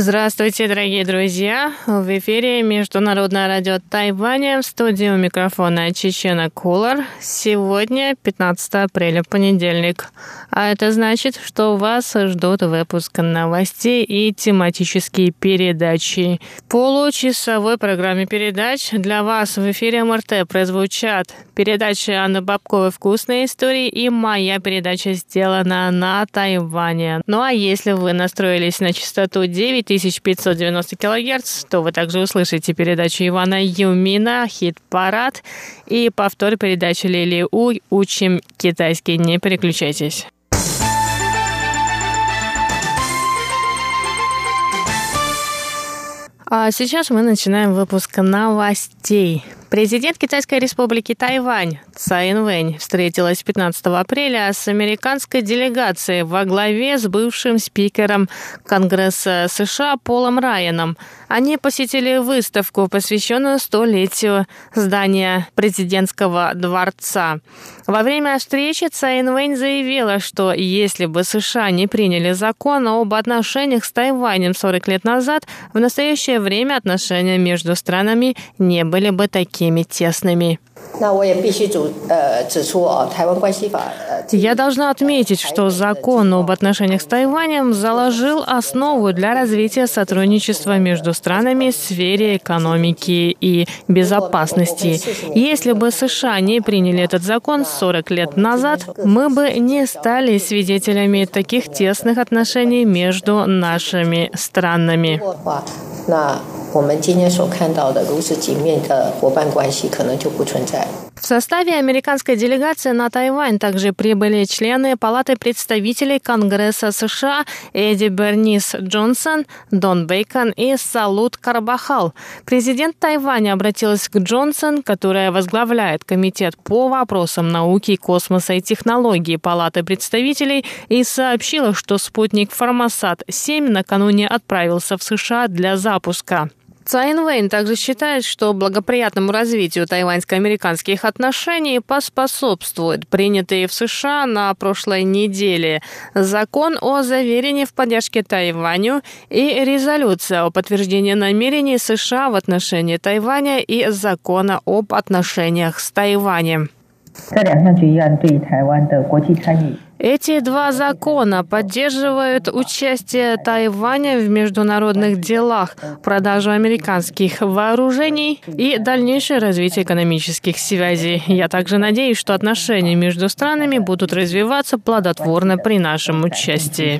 Здравствуйте, дорогие друзья! В эфире Международное радио Тайваня в студии у микрофона Чечена Кулар. Сегодня 15 апреля, понедельник. А это значит, что вас ждут выпуск новостей и тематические передачи. В получасовой программе передач для вас в эфире МРТ прозвучат передачи Анны Бабковой «Вкусные истории» и моя передача сделана на Тайване. Ну а если вы настроились на частоту 9590 кГц, то вы также услышите передачу Ивана Юмина «Хит-парад» и повтор передачи Лили У «Учим китайский». Не переключайтесь. А сейчас мы начинаем выпуск новостей. Президент Китайской республики Тайвань Цай Инвэнь встретилась 15 апреля с американской делегацией во главе с бывшим спикером Конгресса США Полом Райаном. Они посетили выставку, посвященную столетию здания президентского дворца. Во время встречи Цай Инвэнь заявила, что если бы США не приняли закон об отношениях с Тайванем 40 лет назад, в настоящее время отношения между странами не были бы такими тесными. Я должна отметить, что закон об отношениях с Тайванем заложил основу для развития сотрудничества между странами в сфере экономики и безопасности. Если бы США не приняли этот закон 40 лет назад, мы бы не стали свидетелями таких тесных отношений между нашими странами. 那我们今天所看到的如此紧密的伙伴关系，可能就不存在。В составе американской делегации на Тайвань также прибыли члены Палаты представителей Конгресса США Эдди Бернис Джонсон, Дон Бейкон и Салут Карбахал. Президент Тайваня обратилась к Джонсон, которая возглавляет Комитет по вопросам науки, космоса и технологий Палаты представителей, и сообщила, что спутник Формосат-7 накануне отправился в США для запуска. Цайн Вейн также считает, что благоприятному развитию тайваньско-американских отношений поспособствует принятый в США на прошлой неделе закон о заверении в поддержке Тайваню и резолюция о подтверждении намерений США в отношении Тайваня и закона об отношениях с Тайванем. Эти два закона поддерживают участие Тайваня в международных делах, продажу американских вооружений и дальнейшее развитие экономических связей. Я также надеюсь, что отношения между странами будут развиваться плодотворно при нашем участии.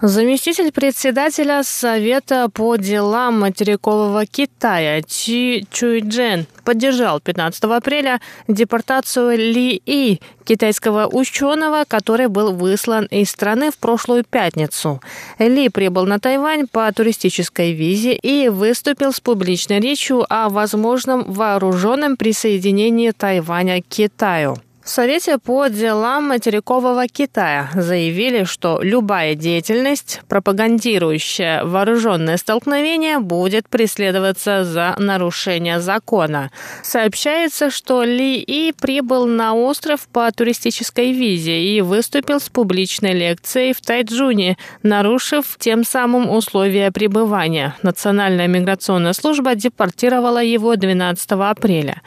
Заместитель председателя Совета по делам материкового Китая Чи Чуйджен поддержал 15 апреля депортацию Ли И, китайского ученого, который был выслан из страны в прошлую пятницу. Ли прибыл на Тайвань по туристической визе и выступил с публичной речью о возможном вооруженном присоединении Тайваня к Китаю. В Совете по делам материкового Китая заявили, что любая деятельность, пропагандирующая вооруженное столкновение, будет преследоваться за нарушение закона. Сообщается, что Ли И прибыл на остров по туристической визе и выступил с публичной лекцией в Тайджуне, нарушив тем самым условия пребывания. Национальная миграционная служба депортировала его 12 апреля.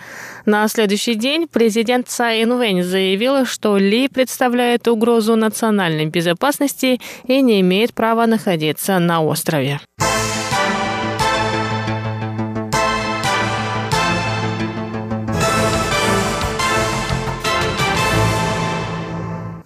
На следующий день президент Цай Инвэнь заявила, что Ли представляет угрозу национальной безопасности и не имеет права находиться на острове.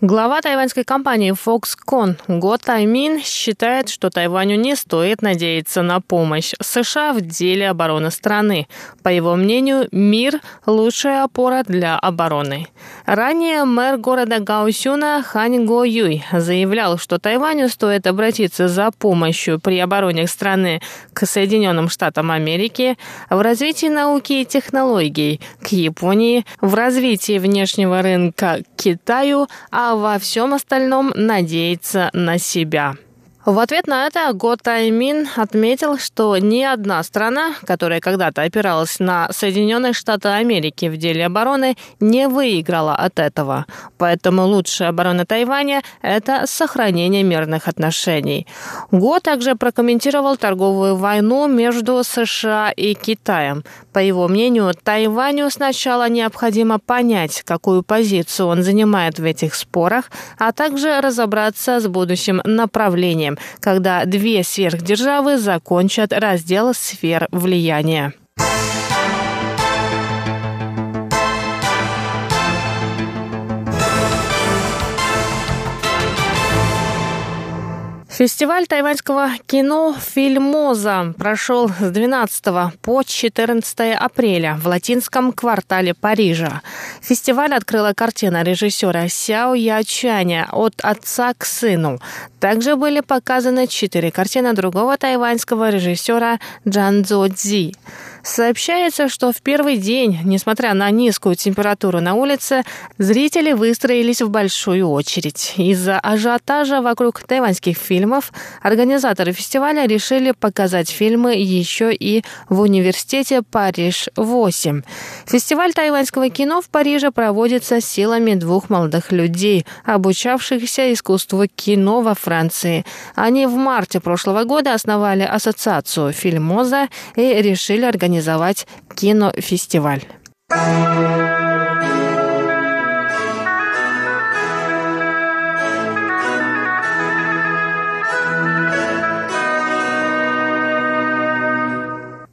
Глава тайваньской компании Foxconn Го Таймин считает, что Тайваню не стоит надеяться на помощь США в деле обороны страны. По его мнению, мир – лучшая опора для обороны. Ранее мэр города Гаусюна Хань Го Юй заявлял, что Тайваню стоит обратиться за помощью при обороне страны к Соединенным Штатам Америки, в развитии науки и технологий, к Японии, в развитии внешнего рынка к Китаю, а во всем остальном надеяться на себя. В ответ на это Го Таймин отметил, что ни одна страна, которая когда-то опиралась на Соединенные Штаты Америки в деле обороны, не выиграла от этого. Поэтому лучшая оборона Тайваня – это сохранение мирных отношений. Го также прокомментировал торговую войну между США и Китаем. По его мнению, Тайваню сначала необходимо понять, какую позицию он занимает в этих спорах, а также разобраться с будущим направлением когда две сверхдержавы закончат раздел сфер влияния. Фестиваль тайваньского кино «Фильмоза» прошел с 12 по 14 апреля в латинском квартале Парижа. Фестиваль открыла картина режиссера Сяо Ячаня «От отца к сыну». Также были показаны четыре картины другого тайваньского режиссера Джан Цзо Цзи. Сообщается, что в первый день, несмотря на низкую температуру на улице, зрители выстроились в большую очередь. Из-за ажиотажа вокруг тайваньских фильмов организаторы фестиваля решили показать фильмы еще и в университете Париж-8. Фестиваль тайваньского кино в Париже проводится силами двух молодых людей, обучавшихся искусству кино во Франции. Они в марте прошлого года основали ассоциацию «Фильмоза» и решили организовать кинофестиваль.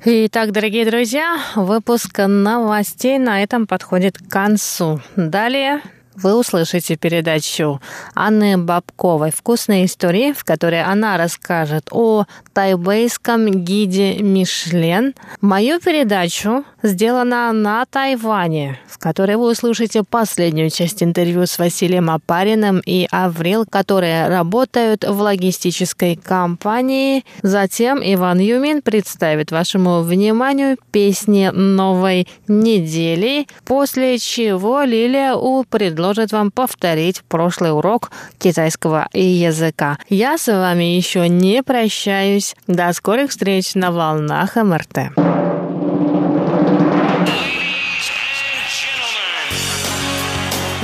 Итак, дорогие друзья, выпуск новостей на этом подходит к концу. Далее вы услышите передачу Анны Бабковой «Вкусные истории», в которой она расскажет о тайбейском гиде Мишлен. Мою передачу сделана на Тайване, в которой вы услышите последнюю часть интервью с Василием Апариным и Аврил, которые работают в логистической компании. Затем Иван Юмин представит вашему вниманию песни новой недели, после чего Лилия У предложит вам повторить прошлый урок китайского языка. Я с вами еще не прощаюсь. До скорых встреч на волнах МРТ.